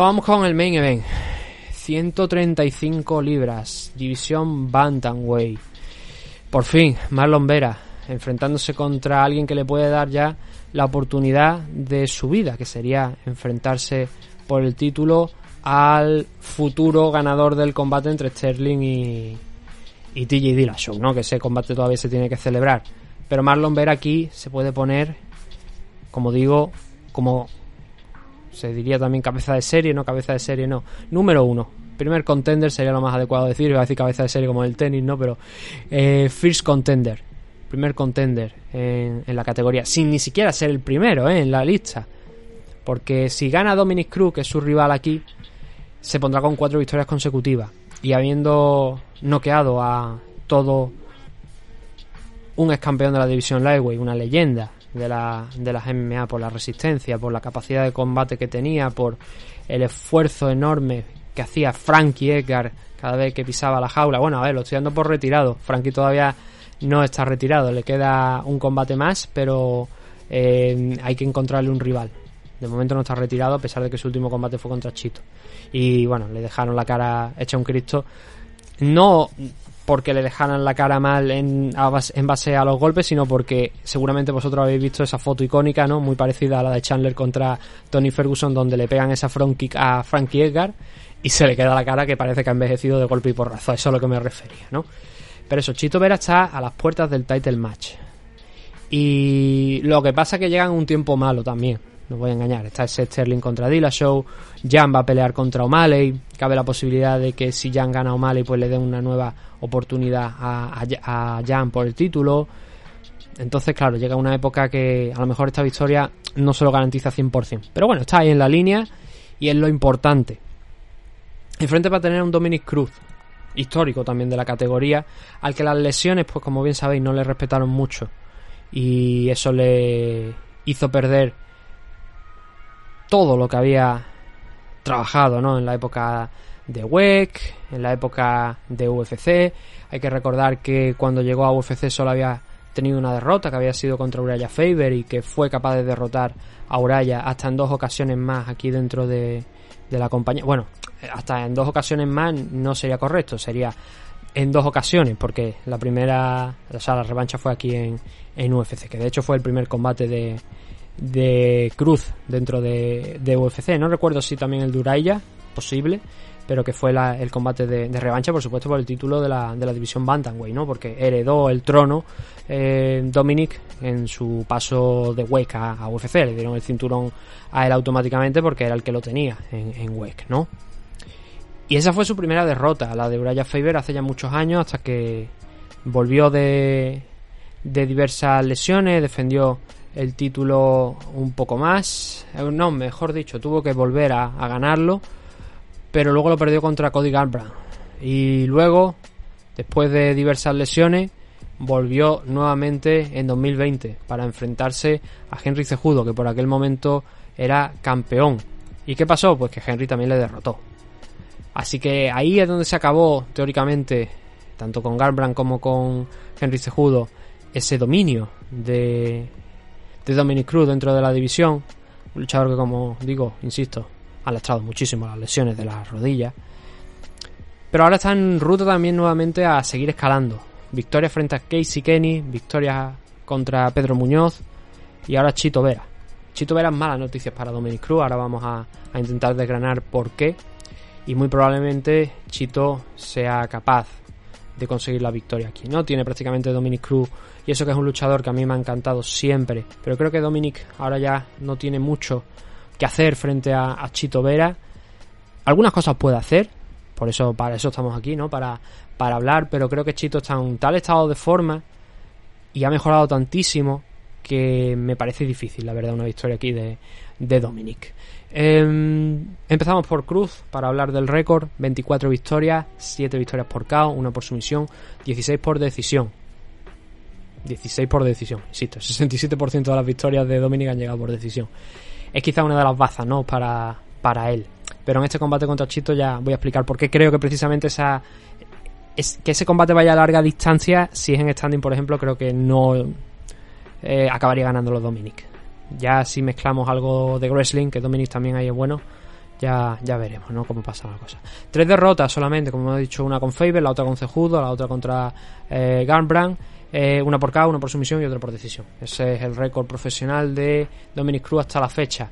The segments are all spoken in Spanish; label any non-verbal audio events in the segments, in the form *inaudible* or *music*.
Vamos con el main event. 135 libras, división Bantamweight. Por fin, Marlon Vera enfrentándose contra alguien que le puede dar ya la oportunidad de su vida, que sería enfrentarse por el título al futuro ganador del combate entre Sterling y, y TJ Dillashaw, ¿no? Que ese combate todavía se tiene que celebrar. Pero Marlon Vera aquí se puede poner, como digo, como se diría también cabeza de serie, no cabeza de serie, no. Número uno. Primer contender sería lo más adecuado decir, iba a decir cabeza de serie como el tenis, ¿no? Pero eh, first contender. Primer contender en, en, la categoría. Sin ni siquiera ser el primero, ¿eh? En la lista. Porque si gana Dominic Cruz, que es su rival aquí, se pondrá con cuatro victorias consecutivas. Y habiendo noqueado a todo un ex campeón de la división Lightweight, una leyenda de, la, de las MMA por la resistencia, por la capacidad de combate que tenía, por el esfuerzo enorme que hacía Frankie Edgar cada vez que pisaba la jaula. Bueno, a ver, lo estoy dando por retirado. Frankie todavía no está retirado, le queda un combate más, pero eh, hay que encontrarle un rival. De momento no está retirado, a pesar de que su último combate fue contra Chito. Y bueno, le dejaron la cara hecha un Cristo. No porque le dejaran la cara mal en, en, base a los golpes, sino porque seguramente vosotros habéis visto esa foto icónica, ¿no? Muy parecida a la de Chandler contra Tony Ferguson, donde le pegan esa front kick a Frankie Edgar y se le queda la cara que parece que ha envejecido de golpe y porrazo. Eso es a lo que me refería, ¿no? Pero eso, Chito Vera está a las puertas del title match. Y lo que pasa es que llegan un tiempo malo también. No voy a engañar. Está ese Sterling contra Dillashaw. Jan va a pelear contra O'Malley. Cabe la posibilidad de que si Jan gana O'Malley, pues le den una nueva oportunidad a, a, a Jan por el título. Entonces, claro, llega una época que a lo mejor esta victoria no se lo garantiza 100%. Pero bueno, está ahí en la línea y es lo importante. Enfrente va a tener un Dominic Cruz, histórico también de la categoría, al que las lesiones, pues como bien sabéis, no le respetaron mucho. Y eso le hizo perder todo lo que había trabajado, ¿no? En la época de WEC, en la época de UFC. Hay que recordar que cuando llegó a UFC solo había tenido una derrota, que había sido contra Uraya Faber y que fue capaz de derrotar a Uraya hasta en dos ocasiones más aquí dentro de, de la compañía. Bueno, hasta en dos ocasiones más no sería correcto, sería en dos ocasiones, porque la primera, o sea, la revancha fue aquí en, en UFC, que de hecho fue el primer combate de, de Cruz dentro de, de, UFC. No recuerdo si también el Duraya, posible, pero que fue la, el combate de, de, revancha, por supuesto, por el título de la, de la división Bantamweight, ¿no? Porque heredó el trono eh, Dominic en su paso de WEC a, UFC. Le dieron el cinturón a él automáticamente porque era el que lo tenía en, en WEC, ¿no? Y esa fue su primera derrota, la de Uriah Faber hace ya muchos años, hasta que volvió de, de diversas lesiones, defendió el título un poco más. No, mejor dicho, tuvo que volver a, a ganarlo, pero luego lo perdió contra Cody Garbrandt. Y luego, después de diversas lesiones, volvió nuevamente en 2020 para enfrentarse a Henry Cejudo, que por aquel momento era campeón. ¿Y qué pasó? Pues que Henry también le derrotó. Así que ahí es donde se acabó, teóricamente, tanto con Garbrandt como con Henry Cejudo, ese dominio de, de Dominic Cruz dentro de la división. Un luchador que, como digo, insisto, ha lastrado muchísimo las lesiones de las rodillas. Pero ahora está en ruta también nuevamente a seguir escalando. Victoria frente a Casey Kenny, victoria contra Pedro Muñoz y ahora Chito Vera. Chito Vera es malas noticias para Dominic Cruz, ahora vamos a, a intentar desgranar por qué. Y muy probablemente Chito sea capaz de conseguir la victoria aquí, ¿no? Tiene prácticamente Dominic Cruz y eso que es un luchador que a mí me ha encantado siempre, pero creo que Dominic ahora ya no tiene mucho que hacer frente a, Chito Vera. Algunas cosas puede hacer, por eso para eso estamos aquí, ¿no? Para, para hablar, pero creo que Chito está en un tal estado de forma y ha mejorado tantísimo que me parece difícil, la verdad, una victoria aquí de, de Dominic. Em, empezamos por Cruz para hablar del récord: 24 victorias, 7 victorias por KO, 1 por sumisión, 16 por decisión. 16 por decisión, insisto, 67% de las victorias de Dominic han llegado por decisión. Es quizá una de las bazas, ¿no? Para, para él. Pero en este combate contra Chito ya voy a explicar por qué creo que precisamente esa. Es, que ese combate vaya a larga distancia, si es en standing, por ejemplo, creo que no eh, acabaría ganando los Dominic. Ya si mezclamos algo de wrestling, que Dominic también ahí es bueno, ya, ya veremos, ¿no? Cómo pasa la cosa. Tres derrotas solamente, como he dicho, una con Faber, la otra con Cejudo, la otra contra eh, eh, una por K, una por sumisión y otra por decisión. Ese es el récord profesional de Dominic Cruz hasta la fecha.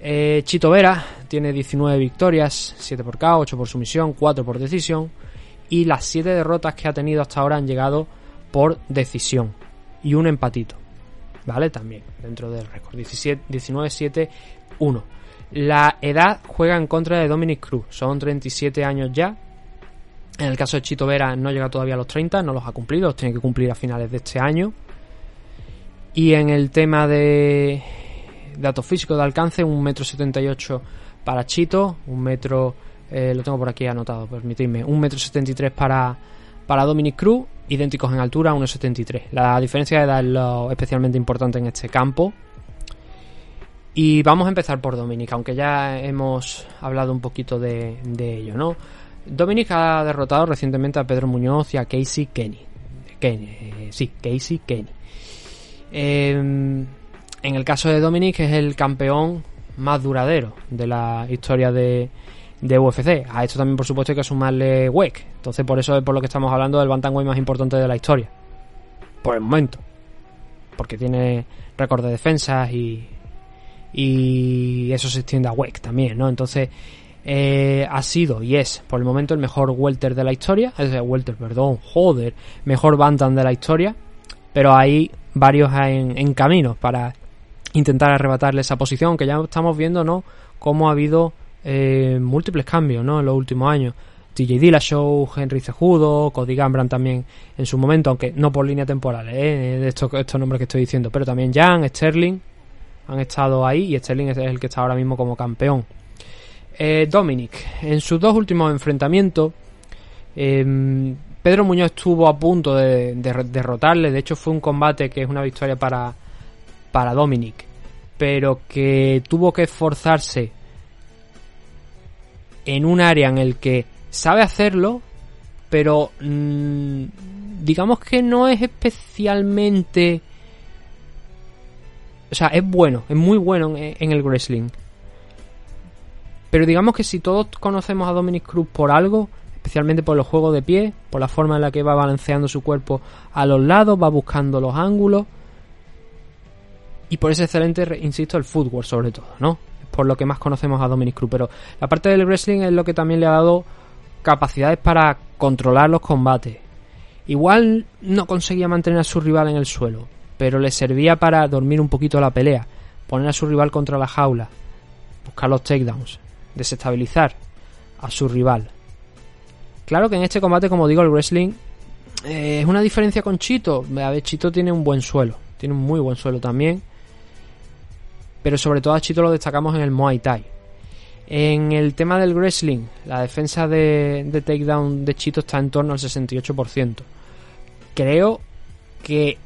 Eh, Chito Vera tiene 19 victorias, 7 por K, 8 por sumisión, 4 por decisión. Y las 7 derrotas que ha tenido hasta ahora han llegado por decisión. Y un empatito. ¿Vale? También dentro del récord. 19-7-1. La edad juega en contra de Dominic Cruz. Son 37 años ya. En el caso de Chito Vera no llega todavía a los 30, no los ha cumplido, los tiene que cumplir a finales de este año. Y en el tema de datos físicos de alcance, un metro 78 para Chito, un metro, eh, lo tengo por aquí anotado, permitidme, un metro 73 para, para Dominic Cruz, idénticos en altura, 1,73. La diferencia de edad es especialmente importante en este campo. Y vamos a empezar por Dominic, aunque ya hemos hablado un poquito de, de ello, ¿no? Dominic ha derrotado recientemente a Pedro Muñoz y a Casey Kenny. Kenny eh, sí, Casey Kenny. Eh, en el caso de Dominic es el campeón más duradero de la historia de, de UFC. A esto también, por supuesto, hay que sumarle WEC. Entonces, por eso es por lo que estamos hablando del Bantamweight más importante de la historia. Por el momento. Porque tiene récord de defensas y, y eso se extiende a WEC también, ¿no? Entonces, eh, ha sido y es por el momento el mejor welter de la historia, es decir, welter, perdón, joder, mejor bantam de la historia, pero hay varios en, en camino para intentar arrebatarle esa posición, que ya estamos viendo, ¿no? Cómo ha habido eh, múltiples cambios, ¿no? En los últimos años. TJ Dillashaw, Henry Cejudo, Cody Gambran también en su momento, aunque no por línea temporal, ¿eh? de estos, nombres que estoy diciendo, pero también Jan, Sterling han estado ahí y Sterling es el que está ahora mismo como campeón. Eh, Dominic, en sus dos últimos enfrentamientos, eh, Pedro Muñoz estuvo a punto de, de, derrotarle. De hecho, fue un combate que es una victoria para, para Dominic, pero que tuvo que esforzarse en un área en el que sabe hacerlo, pero mmm, digamos que no es especialmente. O sea, es bueno, es muy bueno en, el wrestling. Pero digamos que si todos conocemos a Dominic Cruz por algo, especialmente por los juegos de pie, por la forma en la que va balanceando su cuerpo a los lados, va buscando los ángulos. Y por ese excelente, insisto, el footwork sobre todo, ¿no? Por lo que más conocemos a Dominic Cruz. Pero la parte del wrestling es lo que también le ha dado capacidades para controlar los combates. Igual no conseguía mantener a su rival en el suelo, pero le servía para dormir un poquito la pelea, poner a su rival contra la jaula, buscar los takedowns, desestabilizar a su rival. Claro que en este combate, como digo, el wrestling eh, es una diferencia con Chito. A ver, Chito tiene un buen suelo, tiene un muy buen suelo también. Pero sobre todo a Chito lo destacamos en el Muay Thai. En el tema del wrestling, la defensa de, de takedown de Chito está en torno al 68%. Creo que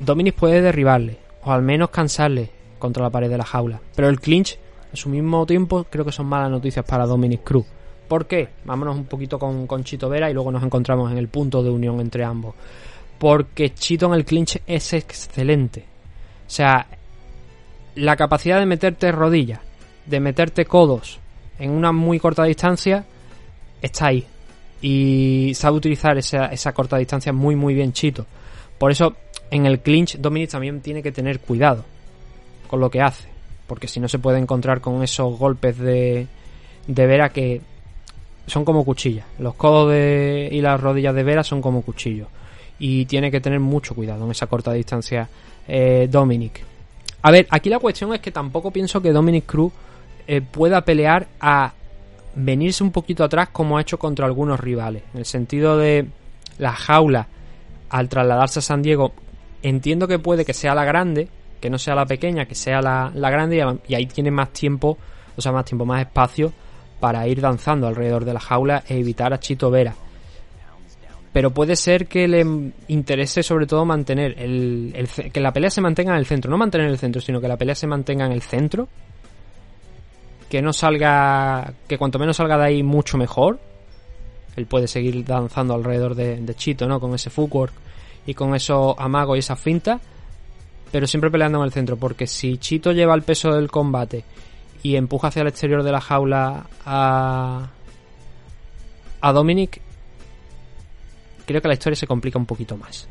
Dominic puede derribarle, o al menos cansarle contra la pared de la jaula. Pero el clinch, a su mismo tiempo, creo que son malas noticias para Dominic Cruz. ¿Por qué? Vámonos un poquito con, con Chito Vera y luego nos encontramos en el punto de unión entre ambos. Porque Chito en el clinch es excelente. O sea, la capacidad de meterte rodillas, de meterte codos en una muy corta distancia, está ahí. Y sabe utilizar esa, esa corta distancia muy muy bien Chito. Por eso en el clinch Dominic también tiene que tener cuidado con lo que hace. Porque si no se puede encontrar con esos golpes de, de Vera que son como cuchillas. Los codos de, y las rodillas de Vera son como cuchillos. Y tiene que tener mucho cuidado en esa corta distancia eh, Dominic. A ver, aquí la cuestión es que tampoco pienso que Dominic Cruz eh, pueda pelear a venirse un poquito atrás como ha hecho contra algunos rivales. En el sentido de la jaula, al trasladarse a San Diego, entiendo que puede que sea la grande, que no sea la pequeña, que sea la, la grande y, y ahí tiene más tiempo, o sea, más tiempo, más espacio para ir danzando alrededor de la jaula e evitar a Chito Vera. Pero puede ser que le interese sobre todo mantener el, que la pelea se mantenga en el centro, no mantener el centro, sino que la pelea se mantenga en el centro. Que no salga, que cuanto menos salga de ahí mucho mejor. Él puede seguir danzando alrededor de, de Chito, ¿no? Con ese footwork y con esos amagos y esas fintas. Pero siempre peleando en el centro, porque si Chito lleva el peso del combate y empuja hacia el exterior de la jaula a, a Dominic, creo que la historia se complica un poquito más.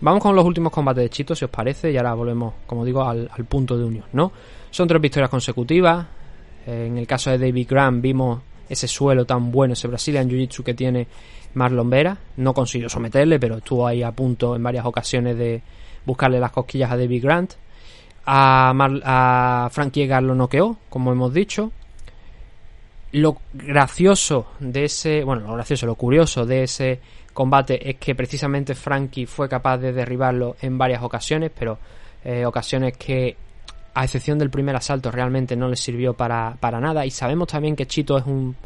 Vamos con los últimos combates de Chito, si os parece, y ahora volvemos, como digo, al, punto de unión, ¿no? Son tres victorias consecutivas. En el caso de David Graham vimos ese suelo tan bueno, ese Brazilian Jiu-Jitsu que tiene Marlon Vera. No consiguió someterle, pero estuvo ahí a punto en varias ocasiones de buscarle las cosquillas a David Grant. A, Mar- a Frank Yeager lo noqueó, como hemos dicho. Lo gracioso de ese, bueno, lo gracioso, lo curioso de ese combate es que precisamente Frankie fue capaz de derribarlo en varias ocasiones, pero eh, ocasiones que a excepción del primer asalto realmente no le sirvió para, para nada. Y sabemos también que Chito es un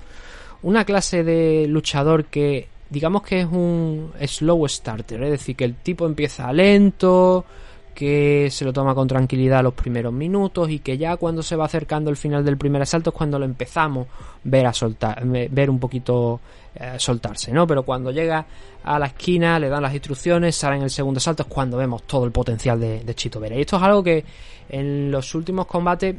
una clase de luchador que digamos que es un slow starter, es decir, que el tipo empieza lento, que se lo toma con tranquilidad los primeros minutos y que ya cuando se va acercando el final del primer asalto es cuando lo empezamos ver a soltar, ve- ver un poquito eh, soltarse, ¿no? Pero cuando llega a la esquina, le dan las instrucciones, sale en el segundo asalto, es cuando vemos todo el potencial de, de Chito Vera. Y esto es algo que en los últimos combates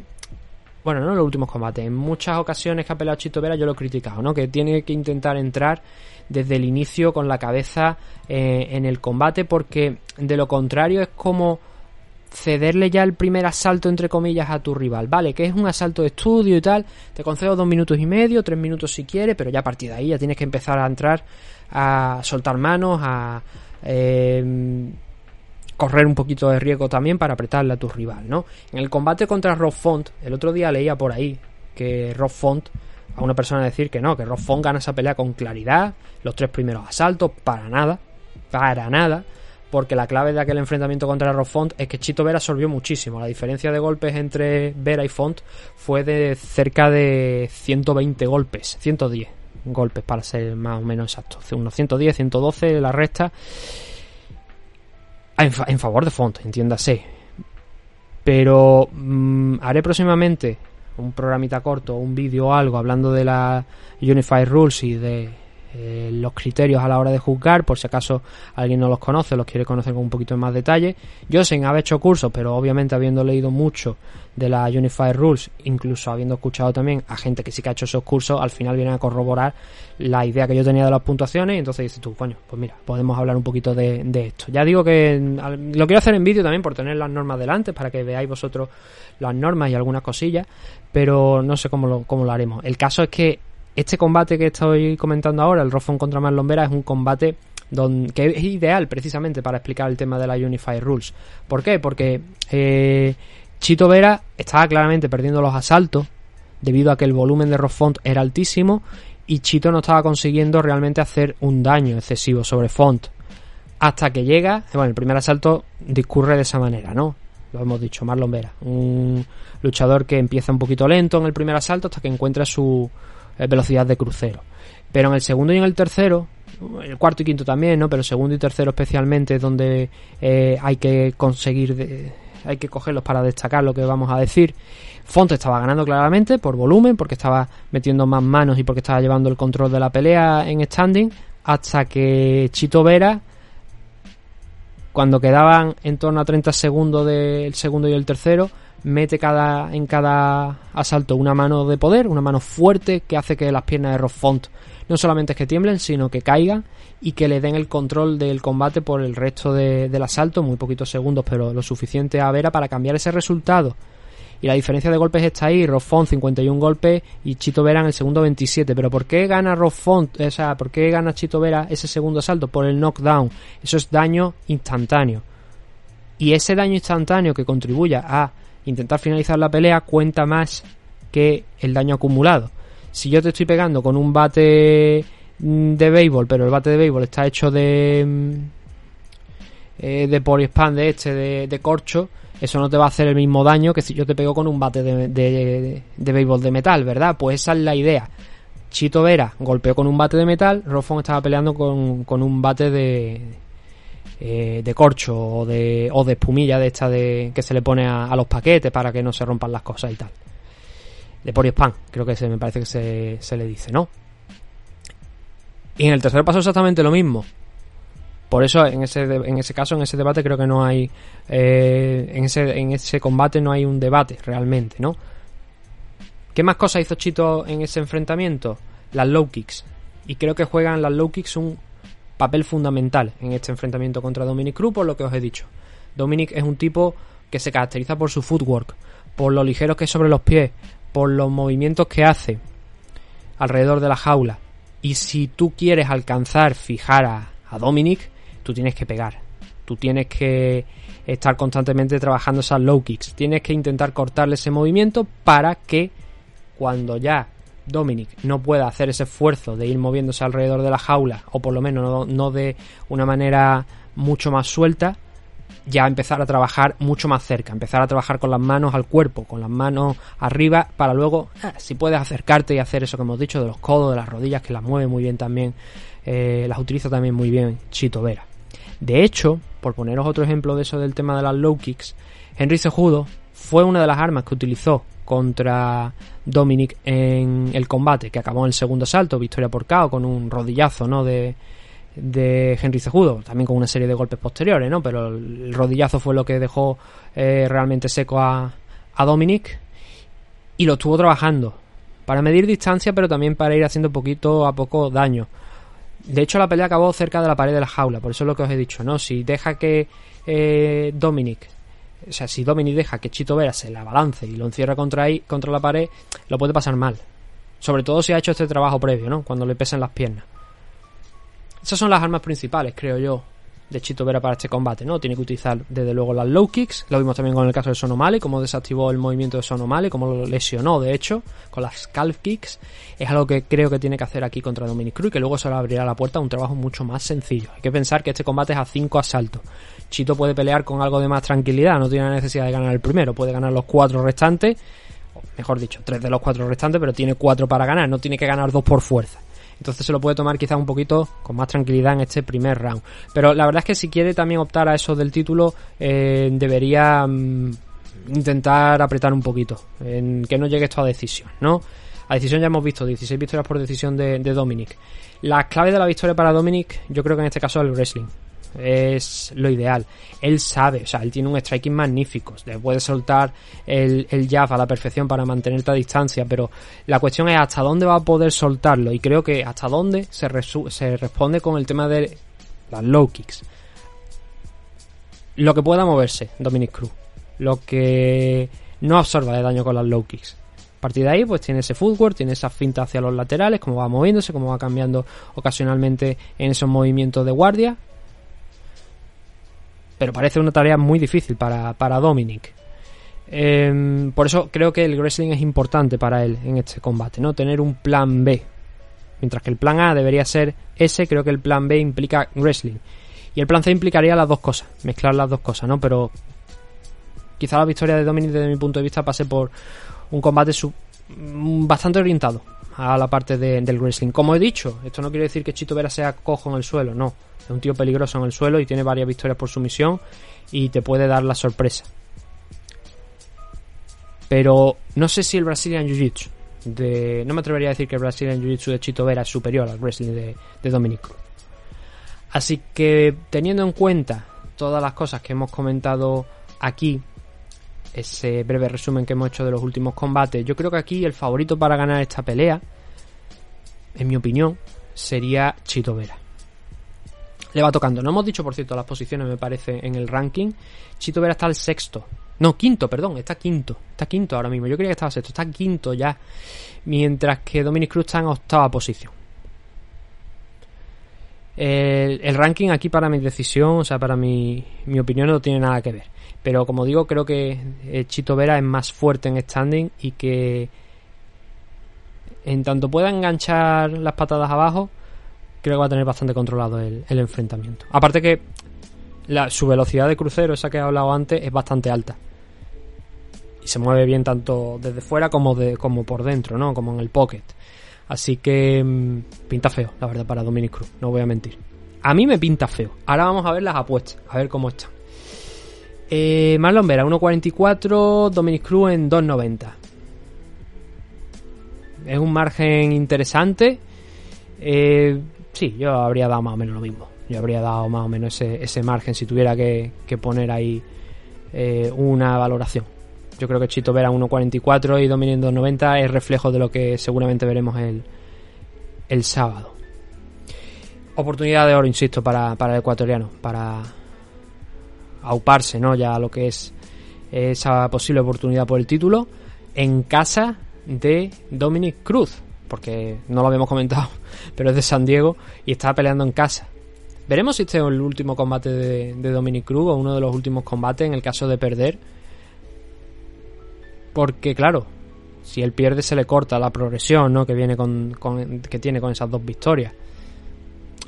bueno, no en los últimos combates, en muchas ocasiones que ha peleado Chito Vera yo lo he criticado, ¿no? Que tiene que intentar entrar desde el inicio con la cabeza eh, en el combate porque de lo contrario es como cederle ya el primer asalto entre comillas a tu rival, vale, que es un asalto de estudio y tal, te concedo dos minutos y medio, tres minutos si quieres, pero ya a partir de ahí ya tienes que empezar a entrar a soltar manos, a eh, correr un poquito de riesgo también para apretarle a tu rival, ¿no? En el combate contra Rob Font, el otro día leía por ahí que Rob Font, a una persona decir que no, que Rob Font gana esa pelea con claridad, los tres primeros asaltos, para nada, para nada, porque la clave de aquel enfrentamiento contra Rob Font es que Chito Vera absorbió muchísimo. La diferencia de golpes entre Vera y Font fue de cerca de 120 golpes, 110 golpes para ser más o menos exactos, unos 110, 112 la resta en favor de Font, entiéndase. Pero mm, haré próximamente un programita corto, un vídeo o algo hablando de la Unified Rules y de eh, los criterios a la hora de juzgar, por si acaso alguien no los conoce, los quiere conocer con un poquito más detalle. Yo sin haber hecho cursos, pero obviamente habiendo leído mucho de la Unified Rules, incluso habiendo escuchado también a gente que sí que ha hecho esos cursos, al final vienen a corroborar la idea que yo tenía de las puntuaciones y entonces dices tú, coño, pues mira, podemos hablar un poquito de, de esto. Ya digo que mm, lo quiero hacer en vídeo también por tener las normas delante, para que veáis vosotros las normas y algunas cosillas, pero no sé cómo lo, cómo lo haremos. El caso es que este combate que estoy comentando ahora, el Rofon contra Marlon Vera, es un combate don- que es ideal precisamente para explicar el tema de la Unified Rules. ¿Por qué? Porque eh, Chito Vera estaba claramente perdiendo los asaltos debido a que el volumen de Font era altísimo y Chito no estaba consiguiendo realmente hacer un daño excesivo sobre Font. Hasta que llega, bueno, el primer asalto discurre de esa manera, ¿no? Lo hemos dicho, Marlon Vera, un luchador que empieza un poquito lento en el primer asalto hasta que encuentra su velocidad de crucero. Pero en el segundo y en el tercero, el cuarto y quinto también, ¿no? Pero el segundo y tercero especialmente es donde eh, hay que conseguir, hay que cogerlos para destacar lo que vamos a decir. Font estaba ganando claramente por volumen, porque estaba metiendo más manos y porque estaba llevando el control de la pelea en standing, hasta que Chito Vera, cuando quedaban en torno a 30 segundos del segundo y el tercero, mete cada, en cada asalto una mano de poder, una mano fuerte que hace que las piernas de Rob Font no solamente es que tiemblen, sino que caigan y que le den el control del combate por el resto de- del asalto, muy poquitos segundos, pero lo suficiente a Vera para cambiar ese resultado. y la diferencia de golpes está ahí, Roffon 51 golpes y Chito Vera en el segundo 27, pero ¿por qué gana Roffon, o sea, por qué gana Chito Vera ese segundo asalto? Por el knockdown, eso es daño instantáneo. Y ese daño instantáneo que contribuya a intentar finalizar la pelea cuenta más que el daño acumulado. Si yo te estoy pegando con un bate mm, de béisbol, pero el bate de béisbol está hecho de mm, eh, de poliespan de este, de, de corcho, eso no te va a hacer el mismo daño que si yo te pego con un bate de, de, béisbol de metal, ¿verdad? Pues esa es la idea. Chito Vera golpeó con un bate de metal, Roffon estaba peleando con, con un bate de, eh, de corcho o de, o de espumilla de esta de, que se le pone a, los paquetes para que no se rompan las cosas y tal. De poliespan, creo que se, me parece que se, se le dice, ¿no? Y en el tercer paso exactamente lo mismo. Por eso, en ese, en ese caso, en ese debate, creo que no hay. eh, en, ese, en ese combate no hay un debate realmente, ¿no? ¿Qué más cosas hizo Chito en ese enfrentamiento? Las low kicks. Y creo que juegan las low kicks un papel fundamental en este enfrentamiento contra Dominic Cruz, por lo que os he dicho. Dominic es un tipo que se caracteriza por su footwork, por lo ligero que es sobre los pies, por los movimientos que hace alrededor de la jaula. Y si tú quieres alcanzar, fijar a, a Dominic, tú tienes que pegar. Tú tienes que estar constantemente trabajando esas low kicks. Tienes que intentar cortarle ese movimiento para que cuando ya Dominic no pueda hacer ese esfuerzo de ir moviéndose alrededor de la jaula, o por lo menos no, de una manera mucho más suelta, ya empezar a trabajar mucho más cerca, empezar a trabajar con las manos al cuerpo, con las manos arriba, para luego, ah, si puedes acercarte y hacer eso que hemos dicho de los codos, de las rodillas, que las mueve muy bien también, eh, las utiliza también muy bien Chito Vera. De hecho, por poneros otro ejemplo de eso del tema de las low kicks, Henry Cejudo fue una de las armas que utilizó contra Dominic en el combate, que acabó en el segundo asalto, victoria por KO, con un rodillazo, ¿no? De, de Henry Cejudo, también con una serie de golpes posteriores, ¿no? Pero el rodillazo fue lo que dejó eh, realmente seco a, a Dominic y lo estuvo trabajando para medir distancia, pero también para ir haciendo poquito a poco daño. De hecho, la pelea acabó cerca de la pared de la jaula, por eso es lo que os he dicho, ¿no? Si deja que eh, Dominic, o sea, si Dominic deja que Chito Vera se la balance y lo encierra contra ahí, contra la pared, lo puede pasar mal. Sobre todo si ha hecho este trabajo previo, ¿no? Cuando le pesen las piernas. Esas son las armas principales, creo yo, de Chito Vera para este combate, ¿no? Tiene que utilizar desde luego las low kicks, lo vimos también con el caso de Sonomale, cómo desactivó el movimiento de Sonomale, cómo lo lesionó, de hecho, con las calf kicks. Es algo que creo que tiene que hacer aquí contra Dominic Cruz que luego se le abrirá la puerta a un trabajo mucho más sencillo. Hay que pensar que este combate es a 5 asaltos. Chito puede pelear con algo de más tranquilidad, no tiene la necesidad de ganar el primero, puede ganar los cuatro restantes, mejor dicho, tres de los cuatro restantes, pero tiene cuatro para ganar, no tiene que ganar dos por fuerza. Entonces se lo puede tomar quizás un poquito con más tranquilidad en este primer round. Pero la verdad es que si quiere también optar a eso del título, eh, debería mm, intentar apretar un poquito, en que no llegue esto a decisión, ¿no? A decisión ya hemos visto 16 victorias por decisión de, de Dominic. La clave de la victoria para Dominic, yo creo que en este caso es el wrestling. Es lo ideal. Él sabe, o sea, él tiene un striking magnífico. Le puede soltar el, el jab a la perfección para mantenerte a distancia, pero la cuestión es hasta dónde va a poder soltarlo. Y creo que hasta dónde se, se responde con el tema de las low kicks. Lo que pueda moverse, Dominic Cruz. Lo que no absorba de daño con las low kicks. A partir de ahí, pues tiene ese footwork, tiene esa finta hacia los laterales, cómo va moviéndose, cómo va cambiando ocasionalmente en esos movimientos de guardia. Pero parece una tarea muy difícil para, para Dominic. Em, por eso creo que el wrestling es importante para él en este combate, ¿no? Tener un plan B. Mientras que el plan A debería ser ese, creo que el plan B implica wrestling. Y el plan C implicaría las dos cosas, mezclar las dos cosas, ¿no? Pero quizá la victoria de Dominic desde mi punto de vista pase por un combate mm, bastante orientado a la parte de- del wrestling. Como he dicho, esto no quiere decir que Chito Vera sea cojo en el suelo, no. Es un tío peligroso en el suelo y tiene varias victorias por sumisión y te puede dar la sorpresa. Pero no sé si el Brazilian Jiu-Jitsu. No me atrevería a decir que el Brazilian Jiu-Jitsu de Chito Vera es superior al wrestling de, de. Así que teniendo en cuenta todas las cosas que hemos comentado aquí, ese breve resumen que hemos hecho de los últimos combates, yo creo que aquí el favorito para ganar esta pelea, en mi opinión, sería Chito Vera. Le va tocando. No hemos dicho, por cierto, las posiciones, me parece, en el ranking. Chito Vera está al sexto No, quinto, perdón, está quinto. Está quinto ahora mismo. Yo creía que estaba sexto. Está quinto ya. Mientras que Dominic Cruz está en octava posición. El, el ranking aquí para mi decisión, o sea, para mi, mi opinión no tiene nada que ver. Pero como digo, creo que Chito Vera es más fuerte en standing y que en tanto pueda enganchar las patadas abajo, creo que va a tener bastante controlado el, enfrentamiento. Aparte que su velocidad de crucero, esa que he hablado antes, es bastante alta. Y se mueve bien tanto desde fuera como, de, como por dentro, ¿no? Como en el pocket. Así que mmm, pinta feo, la verdad, para Dominic Cruz, no voy a mentir. A mí me pinta feo. Ahora vamos a ver las apuestas, a ver cómo están. Eh, Marlon Vera 1.44, Dominic Cruz en 2.90. Es un margen interesante. Eh, sí, yo habría dado más o menos lo mismo. Yo habría dado más o menos ese, ese margen si tuviera que, que poner ahí eh, una valoración. Yo creo que Chito Vera 1.44 y Dominic 2.90 es reflejo de lo que seguramente veremos el, el sábado. Oportunidad de oro, insisto, para, para el ecuatoriano, para auparse ¿no? ya lo que es esa posible oportunidad por el título en casa de Dominic Cruz, porque no lo habíamos comentado, *laughs* pero es de San Diego y está peleando en casa. Veremos si este es el último combate de, de Dominic Cruz o uno de los últimos combates en el caso de perder. Porque claro, si él pierde se le corta la progresión ¿no? que, viene con, con, que tiene con esas dos victorias.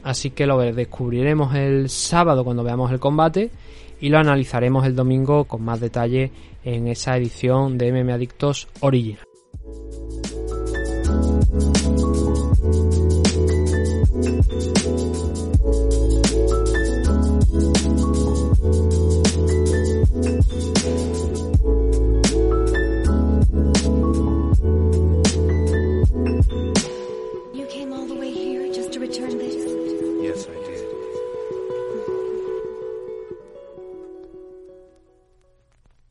Así que lo descubriremos el sábado cuando veamos el combate y lo analizaremos el domingo con más detalle en esa edición de MM Adictos Original.